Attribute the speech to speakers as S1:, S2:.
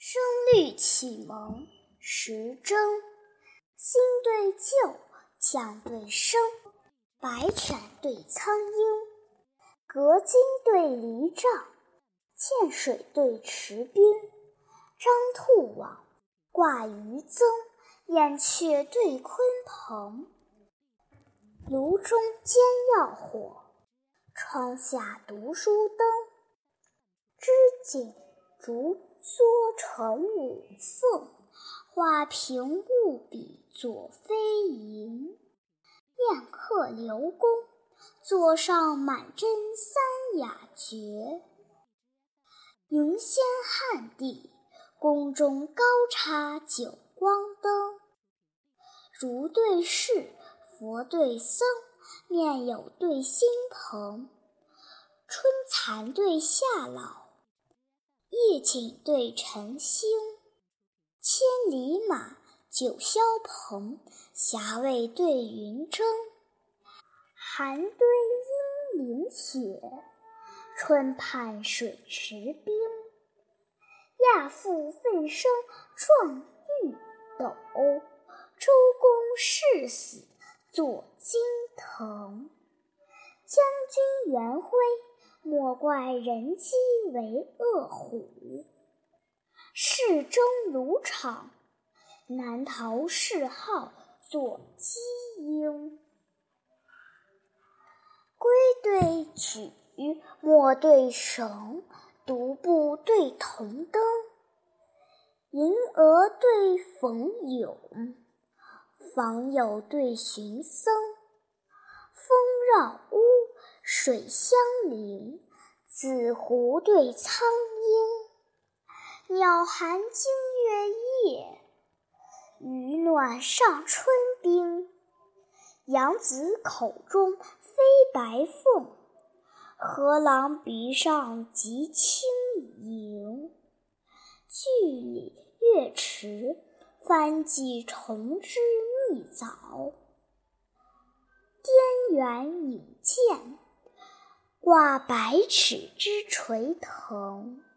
S1: 声律启蒙，时征。新对旧，将对声，白犬对苍鹰，隔津对离障，涧水对池滨。张兔网，挂鱼增，燕雀对鲲鹏。炉中煎药火，窗下读书灯。织锦竹梭成五凤，画屏雾笔作飞萤。宴客刘公，座上满斟三雅绝。迎仙汉帝，宫中高插九光灯。儒对释，佛对僧，面有对心朋。春蚕对夏老。夜景对晨星，千里马，九霄鹏，霞蔚对云蒸。寒堆阴岭雪，春畔水池冰。亚父奋生壮玉斗，周公誓死作金藤。将军元徽。莫怪人饥为饿虎，市中卢场，难逃嗜好作鸡鹰。龟对举，墨对绳，独步对铜灯。银蛾对冯永，访友对寻僧。风绕屋。水相邻，紫湖对苍鹰，鸟寒惊月夜，鱼暖上春冰。羊子口中飞白凤，河郎鼻上即轻盈。巨鲤跃池，翻几重之蜜枣。滇远引荐。挂百尺之垂藤。